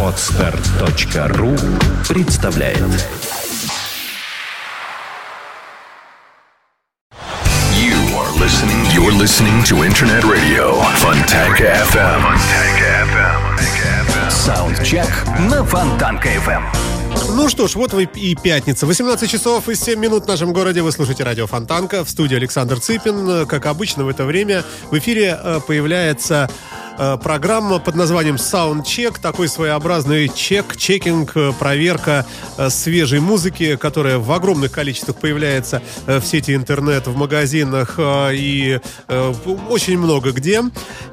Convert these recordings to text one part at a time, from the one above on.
Отстар.ру представляет You are listening. You're listening to Internet Radio Fontanka FM. Саундчек на Фонтанка FM. Ну что ж, вот вы и пятница. 18 часов и 7 минут в нашем городе. Вы слушаете радио Фонтанка. В студии Александр Цыпин. Как обычно в это время в эфире э, появляется программа под названием Soundcheck. Такой своеобразный чек, чекинг, э, проверка э, свежей музыки, которая в огромных количествах появляется э, в сети интернет, в магазинах э, и э, очень много где.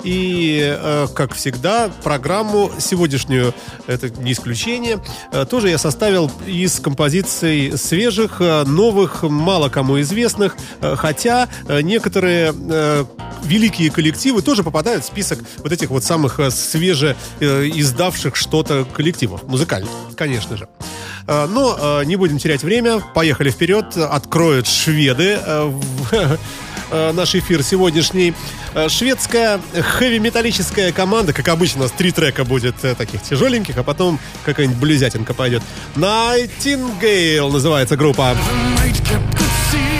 И, э, как всегда, программу сегодняшнюю, это не исключение, э, тоже я составил из композиций свежих, э, новых, мало кому известных, э, хотя э, некоторые э, великие коллективы тоже попадают в список вот этих вот самых э, свеже э, издавших что-то коллективов, музыкальных, конечно же. Э, Но не будем терять время, поехали вперед, откроют шведы наш эфир сегодняшний. Шведская хэви-металлическая команда, как обычно, у нас три трека будет таких тяжеленьких, а потом какая-нибудь блюзятинка пойдет. Nightingale называется группа. night kept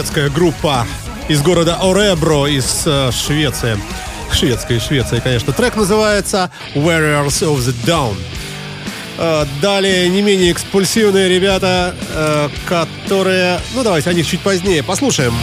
Шведская группа из города Оребро из э, Швеции. Шведская Швеция, конечно. Трек называется Warriors of the Dawn. Э, Далее не менее экспульсивные ребята, э, которые... Ну, давайте о них чуть позднее послушаем.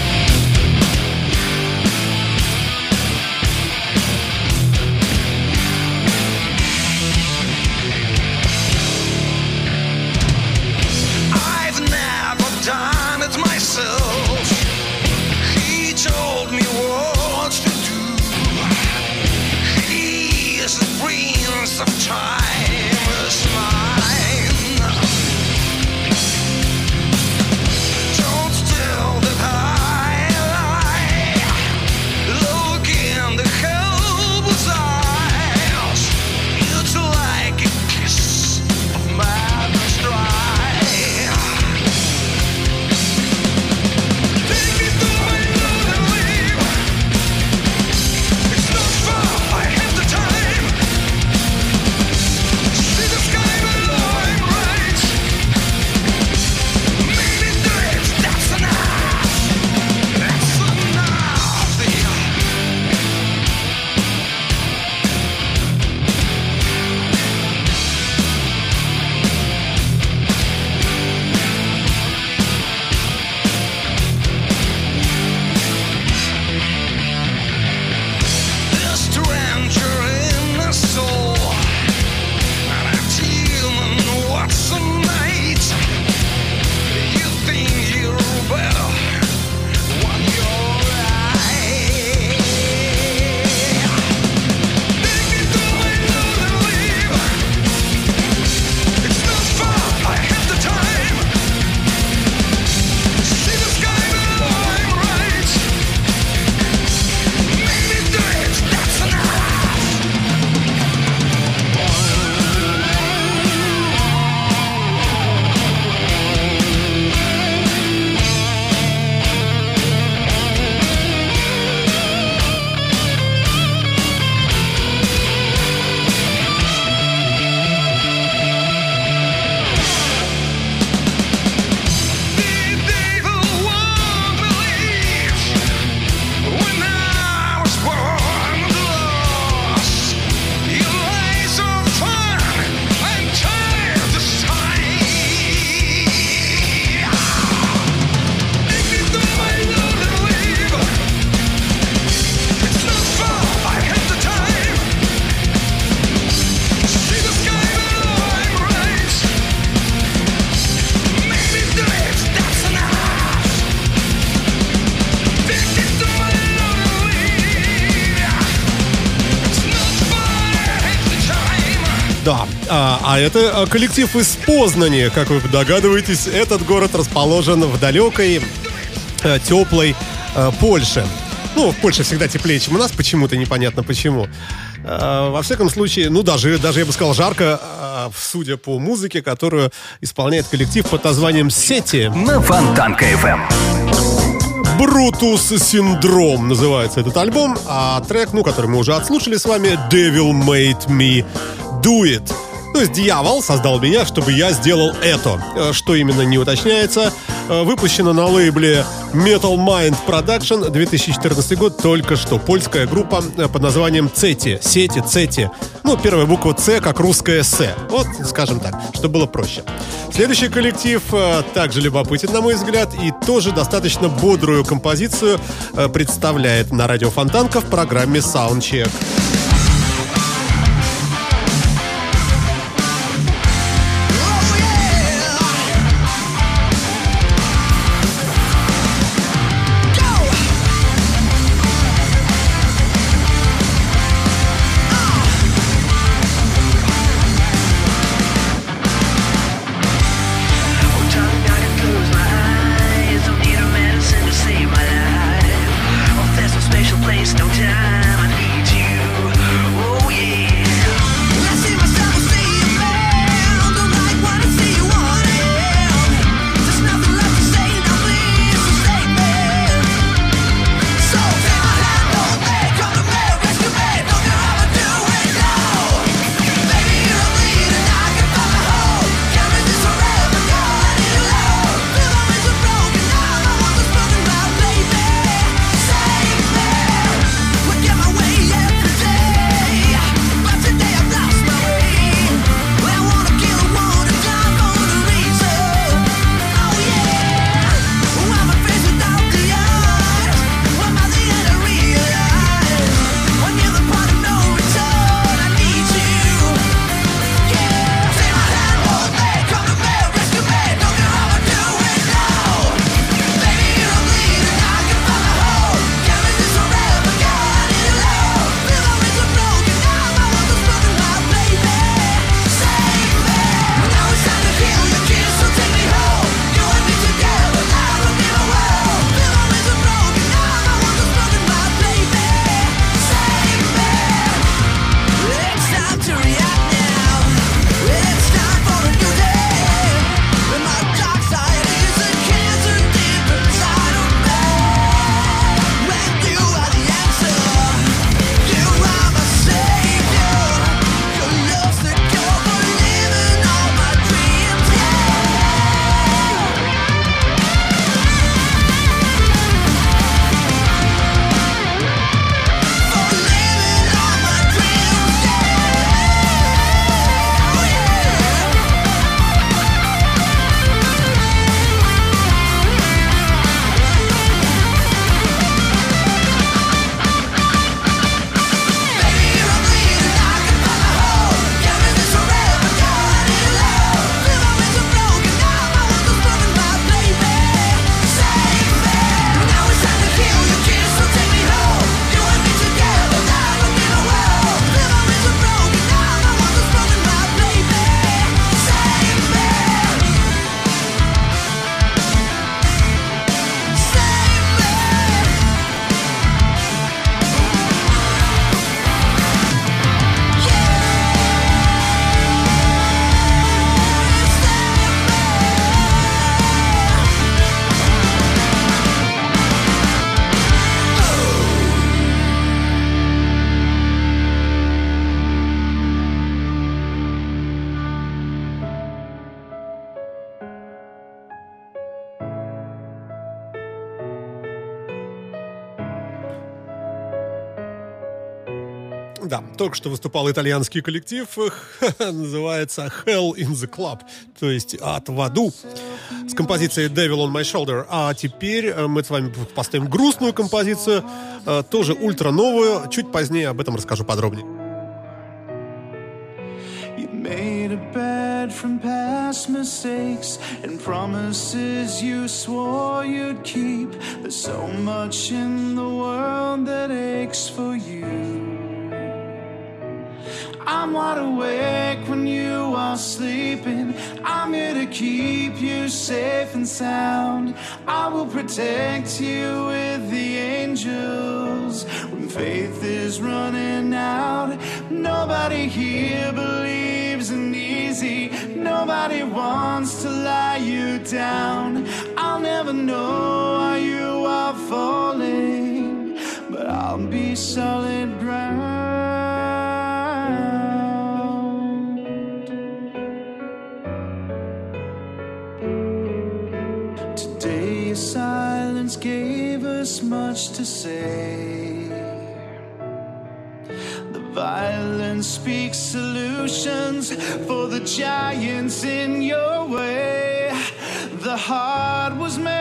Это а, коллектив из Познани. Как вы догадываетесь, этот город расположен в далекой, э, теплой э, Польше. Ну, в Польше всегда теплее, чем у нас, почему-то непонятно почему. Э, Во всяком случае, ну, даже, даже я бы сказал, жарко, э, судя по музыке, которую исполняет коллектив под названием «Сети». На Фонтанка FM. Брутус Синдром называется этот альбом, а трек, ну, который мы уже отслушали с вами, Devil Made Me Do It. То есть дьявол создал меня, чтобы я сделал это. Э, Что именно не уточняется. Э, Выпущено на лейбле Metal Mind Production 2014 год, только что. Польская группа э, под названием Цети. Сети, Цети. Ну, первая буква С, как русская С. Вот, скажем так, чтобы было проще. Следующий коллектив также любопытен, на мой взгляд, и тоже достаточно бодрую композицию представляет на радио Фонтанка в программе Soundcheck. Да, только что выступал итальянский коллектив, называется Hell in the Club, то есть ад в аду, с композицией Devil on My Shoulder. А теперь э, мы с вами поставим грустную композицию, э, тоже ультра новую, чуть позднее об этом расскажу подробнее. You made a bed from past mistakes and promises you swore you'd keep. There's so much in the world that aches for you. I'm wide awake when you are sleeping. I'm here to keep you safe and sound. I will protect you with the angels when faith is running out. Nobody here believes in easy. Nobody wants to lie you down. I'll never know why you are falling, but I'll be solid ground. Today, silence gave us much to say. The violence speaks solutions for the giants in your way. The heart was meant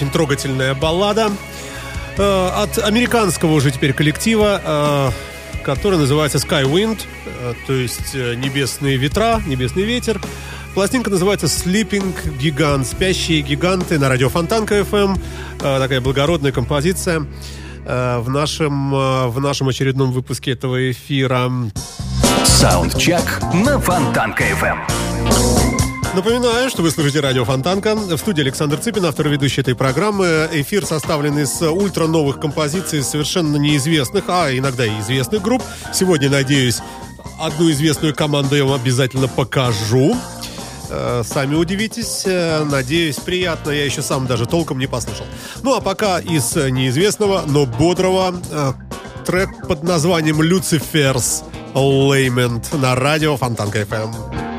Очень трогательная баллада э, от американского уже теперь коллектива, э, который называется Skywind, э, то есть э, небесные ветра, небесный ветер. Пластинка называется Sleeping Gigant, спящие гиганты на радио Фонтанка FM. Э, такая благородная композиция э, в нашем, э, в нашем очередном выпуске этого эфира. Саундчек на Фонтанка FM. Напоминаю, что вы слушаете радио Фонтанка. В студии Александр Цыпин, автор и ведущий этой программы. Эфир составлен из ультра новых композиций совершенно неизвестных, а иногда и известных групп. Сегодня, надеюсь, одну известную команду я вам обязательно покажу. Э, Сами удивитесь. Э, Надеюсь, приятно. Я еще сам даже толком не послушал. Ну, а пока из неизвестного, но бодрого э, трек под названием «Люциферс Леймент» на радио Фонтанка FM.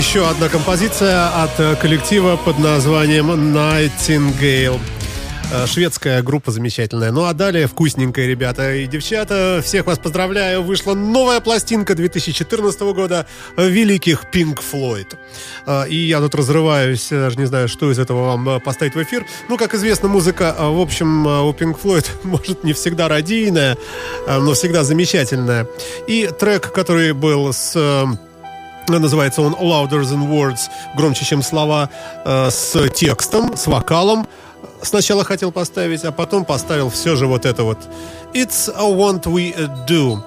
Еще одна композиция от э, коллектива под названием Nightingale. Э, Шведская группа замечательная. Ну а далее вкусненькая, ребята и девчата. Всех вас поздравляю. Вышла новая пластинка 2014 года великих Pink Floyd. Э, И я тут разрываюсь, даже не знаю, что из этого вам поставить в эфир. Ну, как известно, музыка, в общем, у Pink Floyd может не всегда радийная, но всегда замечательная. И трек, который был с... Называется он Louder Than Words, громче, чем слова, э, с текстом, с вокалом. Сначала хотел поставить, а потом поставил все же вот это вот. It's a What We Do.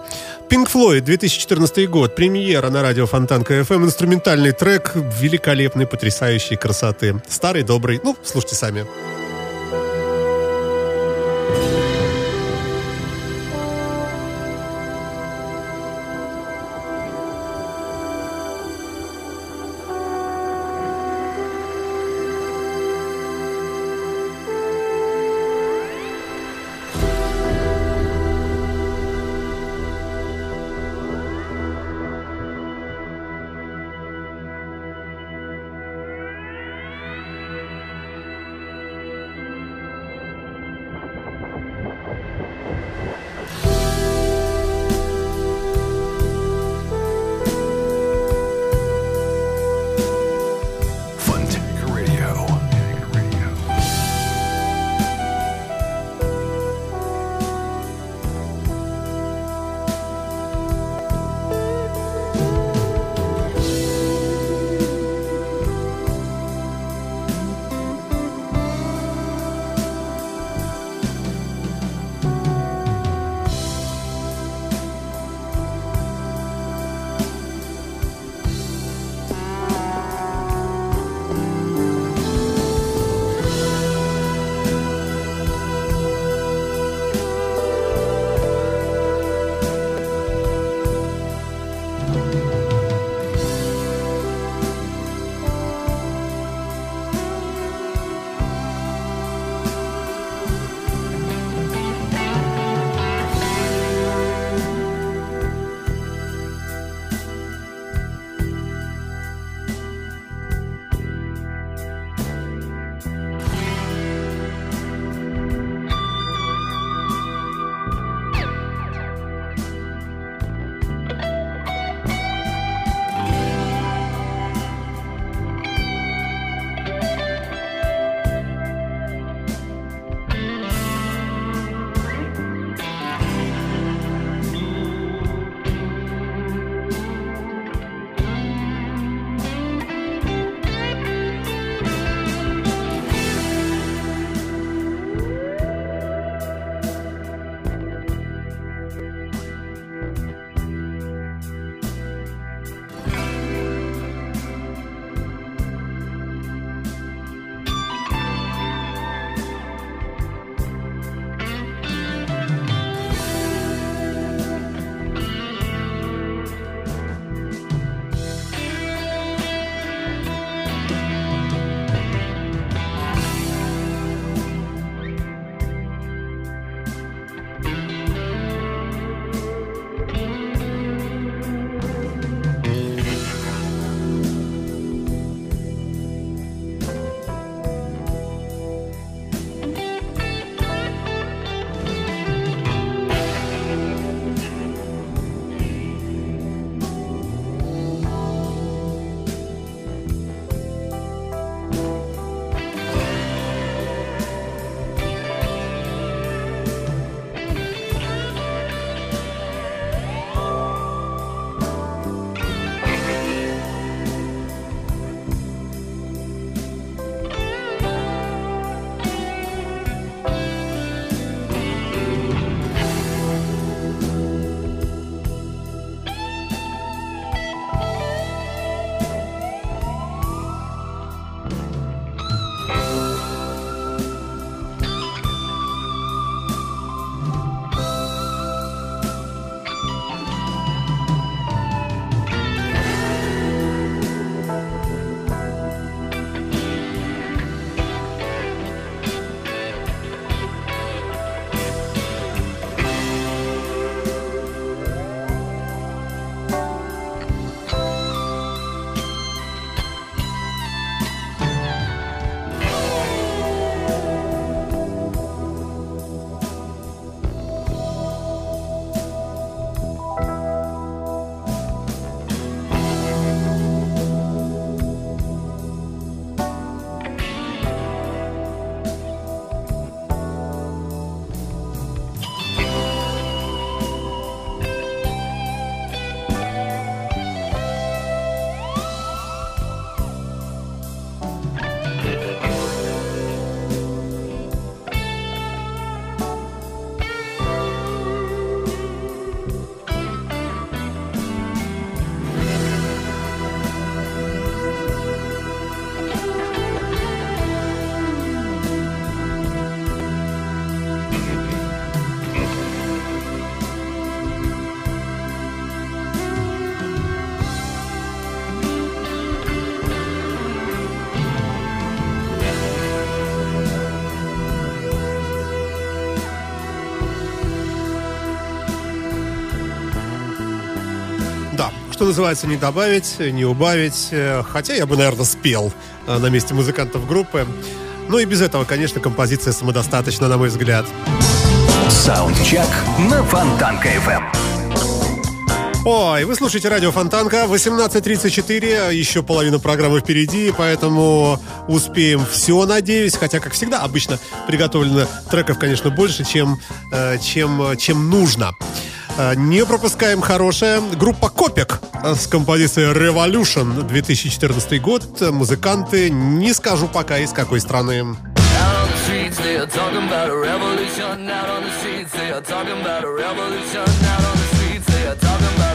Pink Floyd, 2014 год, премьера на радио Фонтанка FM, инструментальный трек великолепной, потрясающей красоты. Старый, добрый, ну, слушайте сами. что называется, не добавить, не убавить. Э, хотя я бы, наверное, спел э, на месте музыкантов группы. Ну и без этого, конечно, композиция самодостаточна, на мой взгляд. Саундчек на Фонтанка FM. Эм. Ой, вы слушаете радио Фонтанка, 18.34, еще половина программы впереди, поэтому успеем все, надеюсь. Хотя, как всегда, обычно приготовлено треков, конечно, больше, чем, э, чем, чем нужно. Э, не пропускаем хорошее. Группа «Копик» с композицией «Revolution» 2014 год. Музыканты, не скажу пока из какой страны. Talking about a revolution out on the streets, they are talking about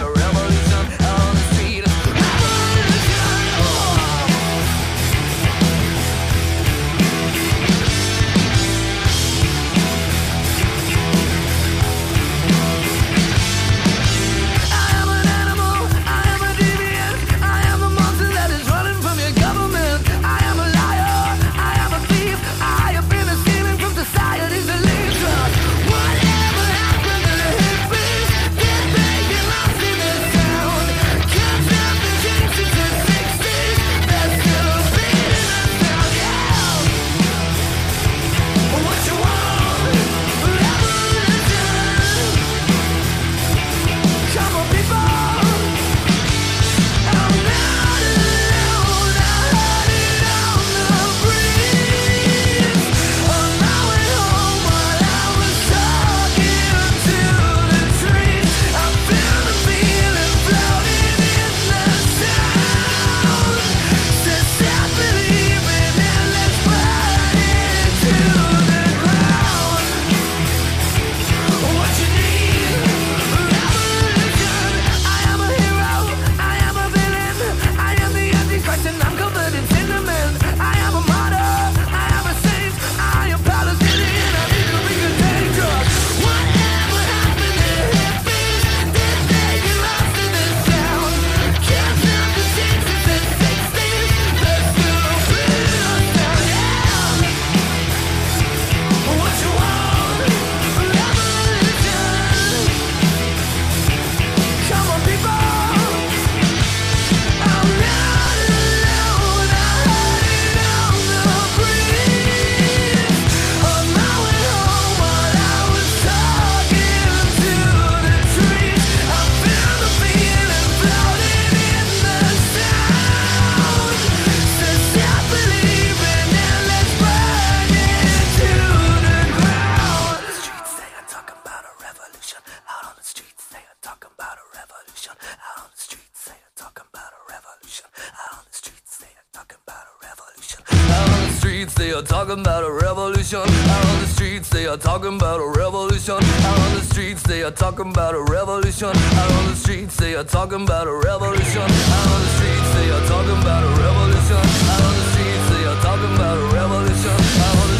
are talking about a revolution. Out on the streets, they are talking about a revolution. Out on the streets, they are talking about a revolution. Out on the streets, they are talking about a revolution. Out on the streets, they are talking about a revolution.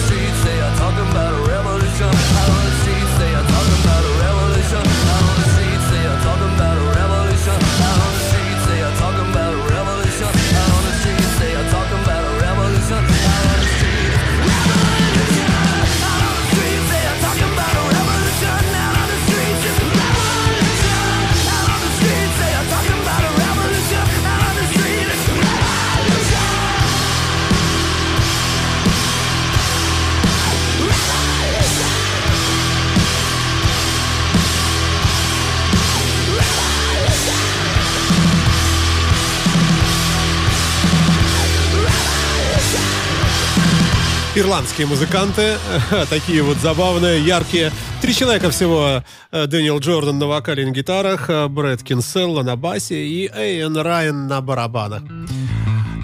ирландские музыканты, такие вот забавные, яркие. Три человека всего. Э, Дэниел Джордан на вокале и на гитарах, э, Брэд Кинселла на басе и Эйн Райан на барабанах.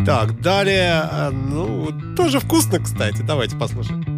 Так, далее, э, ну, тоже вкусно, кстати. Давайте послушаем.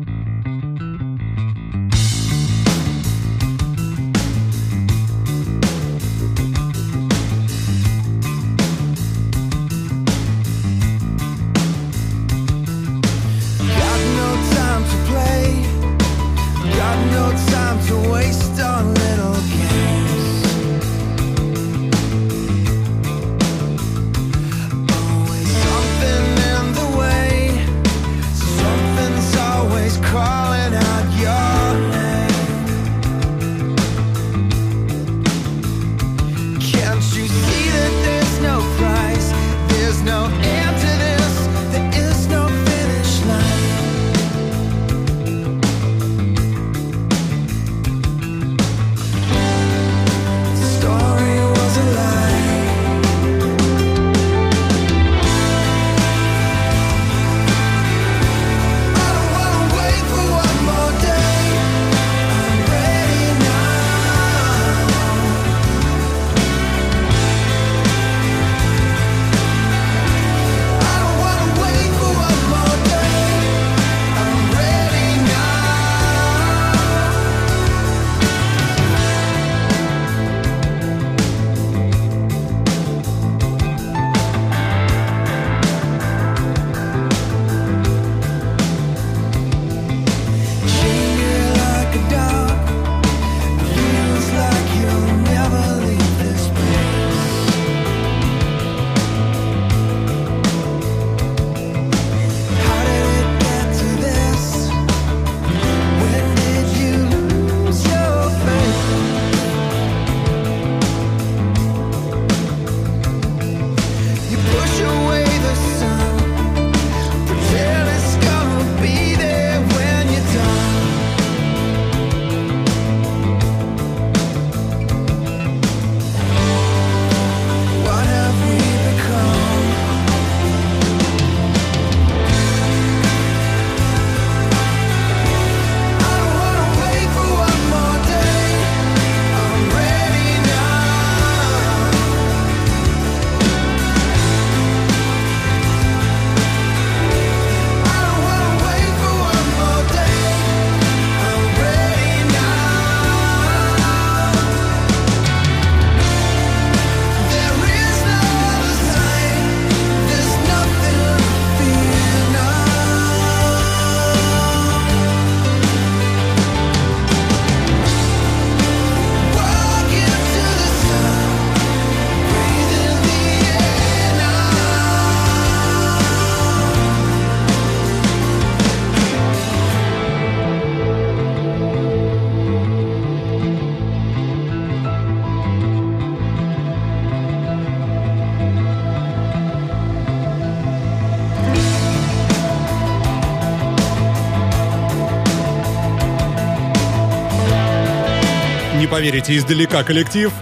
Не поверите, издалека коллектив.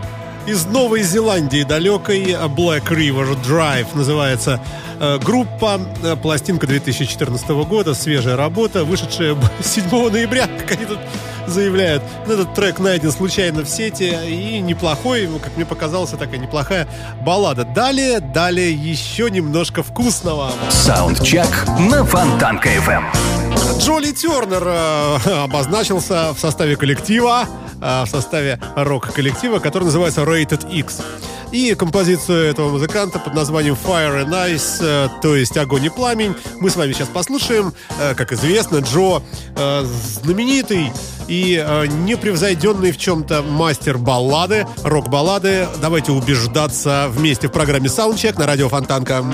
Из Новой Зеландии далекой Black River Drive называется группа. Э, Пластинка 2014 года, свежая работа, вышедшая 7 ноября, как они тут заявляют. Ну, Этот трек найден случайно в сети и неплохой, ну, как мне показалось, такая неплохая баллада. Далее, далее еще немножко вкусного. Саундчек на Фонтанка FM. Джоли Тернер э, обозначился в составе коллектива, э, в составе рок-коллектива, который называется Rated X. И композицию этого музыканта под названием Fire and Ice, э, то есть огонь и пламень, мы с вами сейчас послушаем. Э, Как известно, Джо э, знаменитый и непревзойденный в чем-то мастер баллады, рок-баллады. Давайте убеждаться вместе в программе Soundcheck на радио Фонтанка.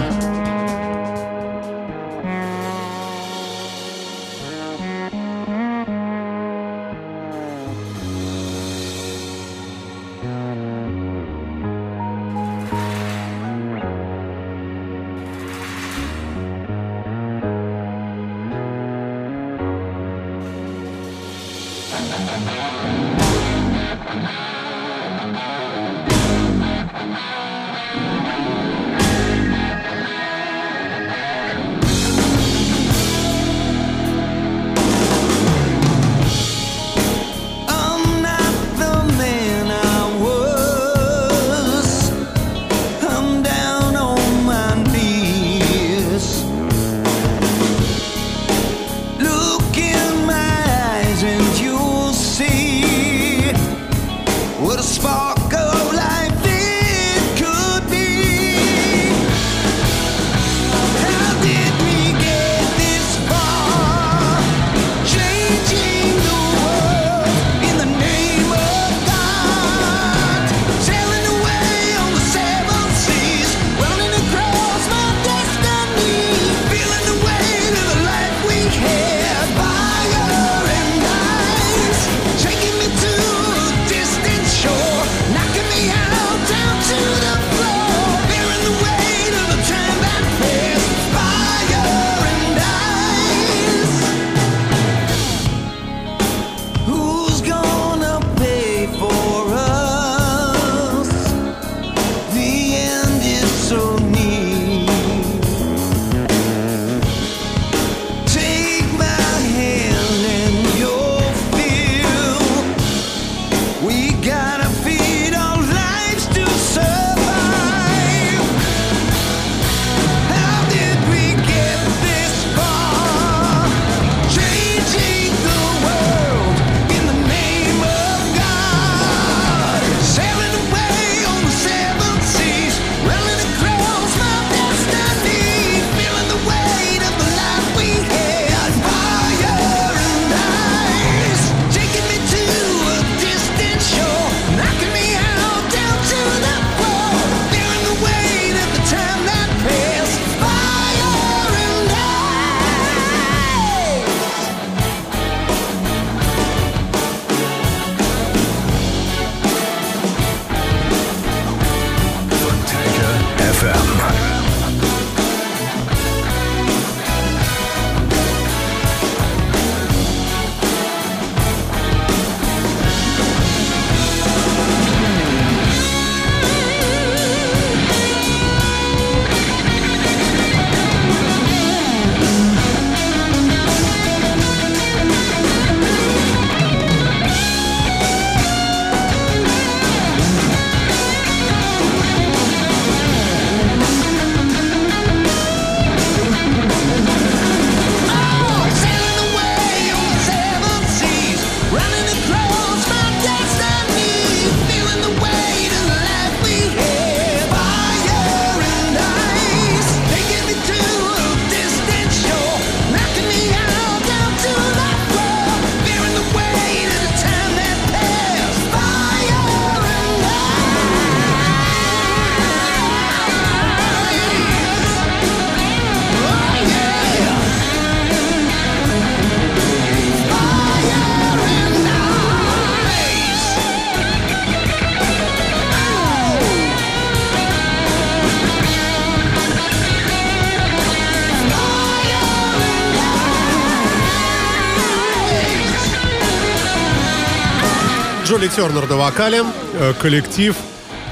Джоли Тернер на вокале, э, коллектив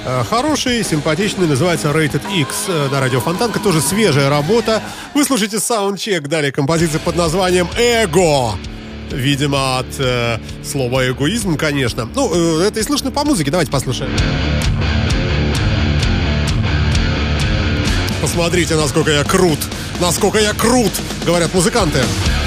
э, хороший, симпатичный, называется Rated X э, на радио Фонтанка, тоже свежая работа. Вы слушаете саундчек, далее композиция под названием «Эго». Видимо, от э, слова эгоизм, конечно. Ну, э, это и слышно по музыке. Давайте послушаем. Посмотрите, насколько я крут. Насколько я крут, говорят музыканты. I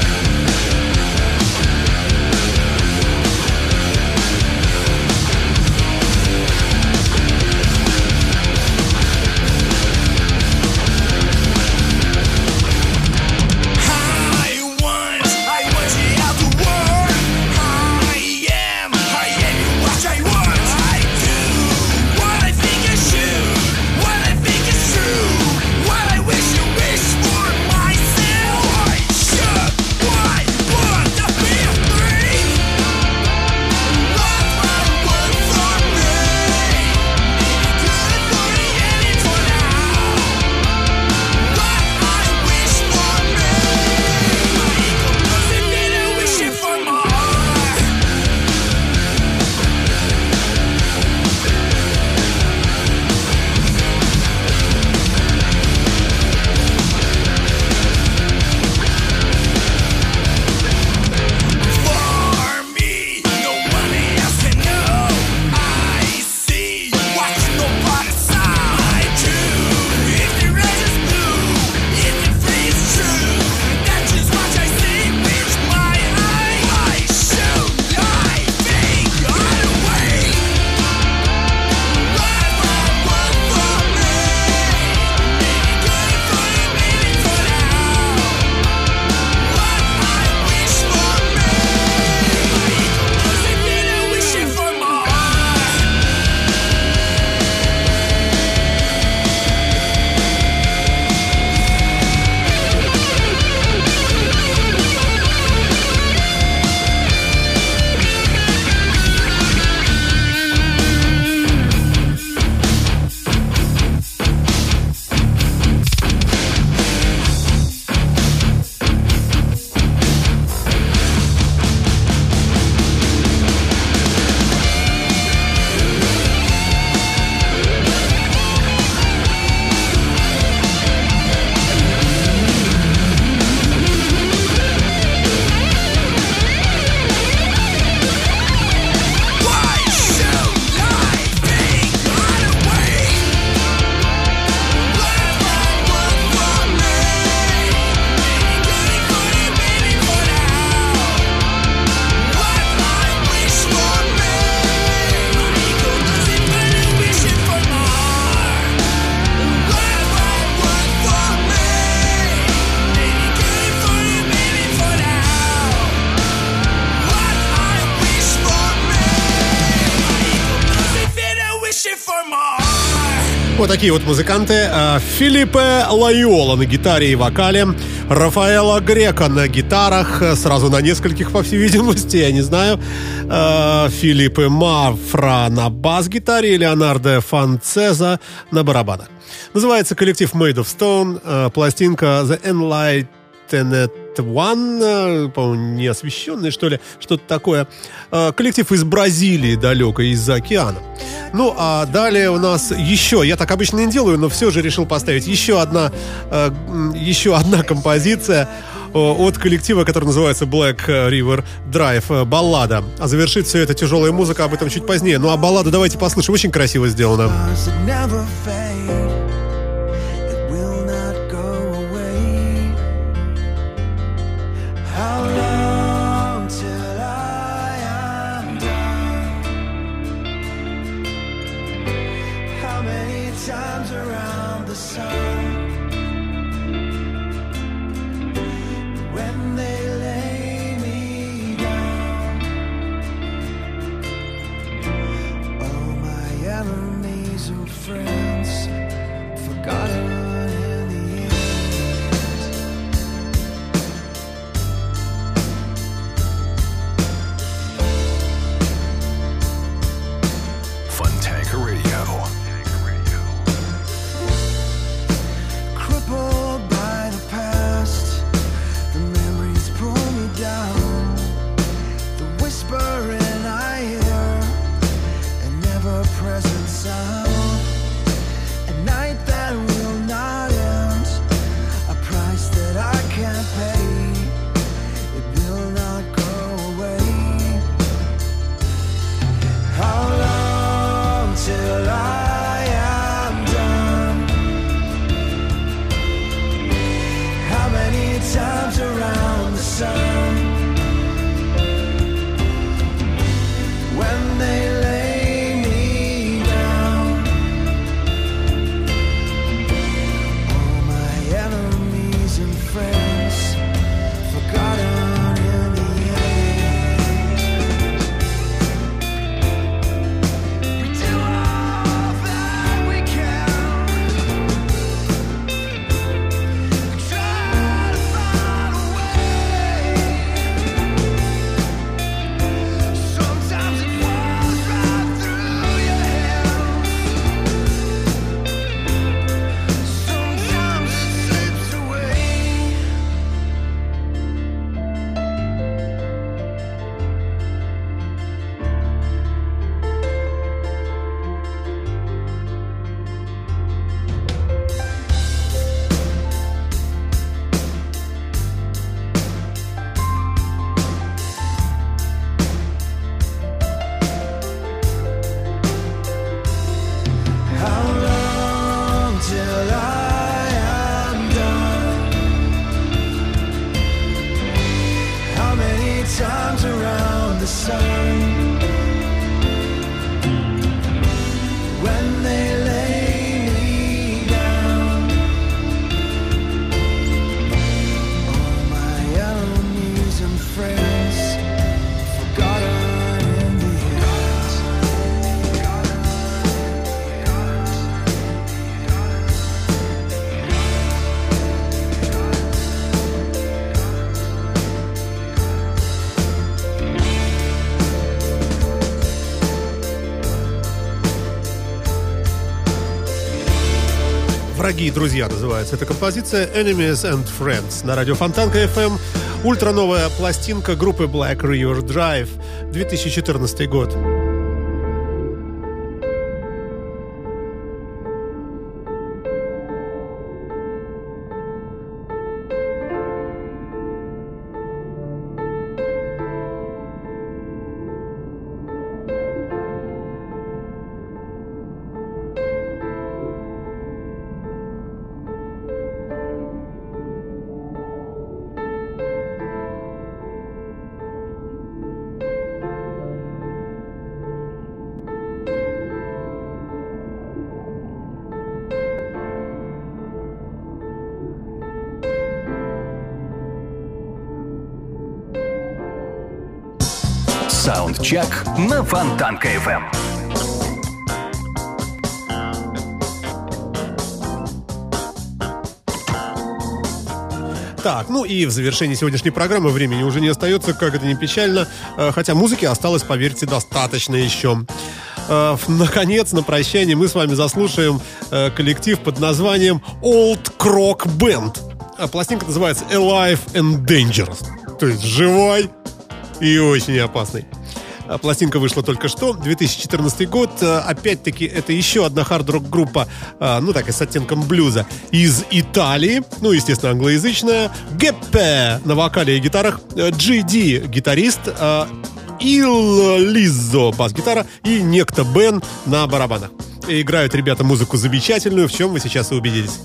Вот такие вот музыканты. А, Филиппе Лайола на гитаре и вокале. Рафаэла Грека на гитарах. э, Сразу на нескольких, по всей видимости, я не знаю. А, Филиппе Мафра на бас-гитаре. И Леонардо Фанцеза на барабанах. Называется коллектив Made of Stone. э, Пластинка The Enlightened One, э, по-моему, неосвещенный, что ли, что-то такое. Э, Коллектив из Бразилии, далеко, из-за океана. Ну, а далее у нас еще, я так обычно не делаю, но все же решил поставить еще одна, э, еще одна композиция от коллектива, который называется Black River Drive, баллада. А завершит все это тяжелая музыка, об этом чуть позднее. Ну, а балладу давайте послушаем, очень красиво сделано. Sun? Враги и друзья называется эта композиция Enemies and Friends на радио Фонтанка FM. Ультра новая пластинка группы Black River Drive 2014 год. Саундчек на Фонтанка FM. Так, ну и в завершении сегодняшней программы времени уже не остается, как это не печально, э, хотя музыки осталось, поверьте, достаточно еще. Э, Наконец, на прощание мы с вами заслушаем э, коллектив под названием Old Croc Band. А Пластинка называется Alive and Dangerous, то есть живой и очень опасный. А Пластинка вышла только что, 2014 год. Э, Опять-таки, это еще одна хард-рок группа, э, ну так и с оттенком блюза, из Италии. Ну, естественно, англоязычная. Геппе на вокале и гитарах. GD гитарист. э, Ил Лиззо бас-гитара и некто Бен на барабанах. И играют ребята музыку замечательную, в чем вы сейчас и убедитесь.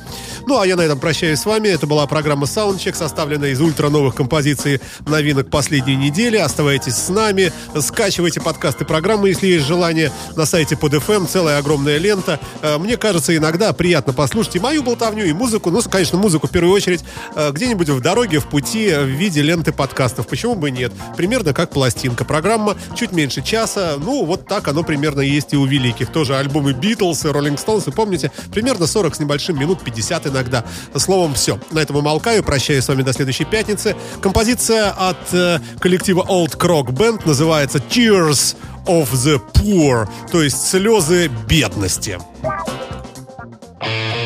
Ну, а я на этом прощаюсь с вами. Это была программа Soundcheck, составленная из ультра новых композиций новинок последней недели. Оставайтесь с нами, скачивайте подкасты программы, если есть желание, на сайте под FM, целая огромная лента. Э, Мне кажется, иногда приятно послушать и мою болтовню, и музыку, ну, конечно, музыку в первую очередь, э, где-нибудь в дороге, в пути, э, в виде ленты подкастов. Почему бы нет? Примерно как пластинка. Программа чуть меньше часа, ну, вот так оно примерно есть и у великих. Тоже альбомы Битлз и Роллинг Стоунс, помните, примерно 40 с небольшим минут, 50 иногда. Словом, все. На этом умолкаю, прощаюсь с вами до следующей пятницы. Композиция от э, коллектива Old Croc Band называется Tears of the Poor, то есть слезы бедности. listening.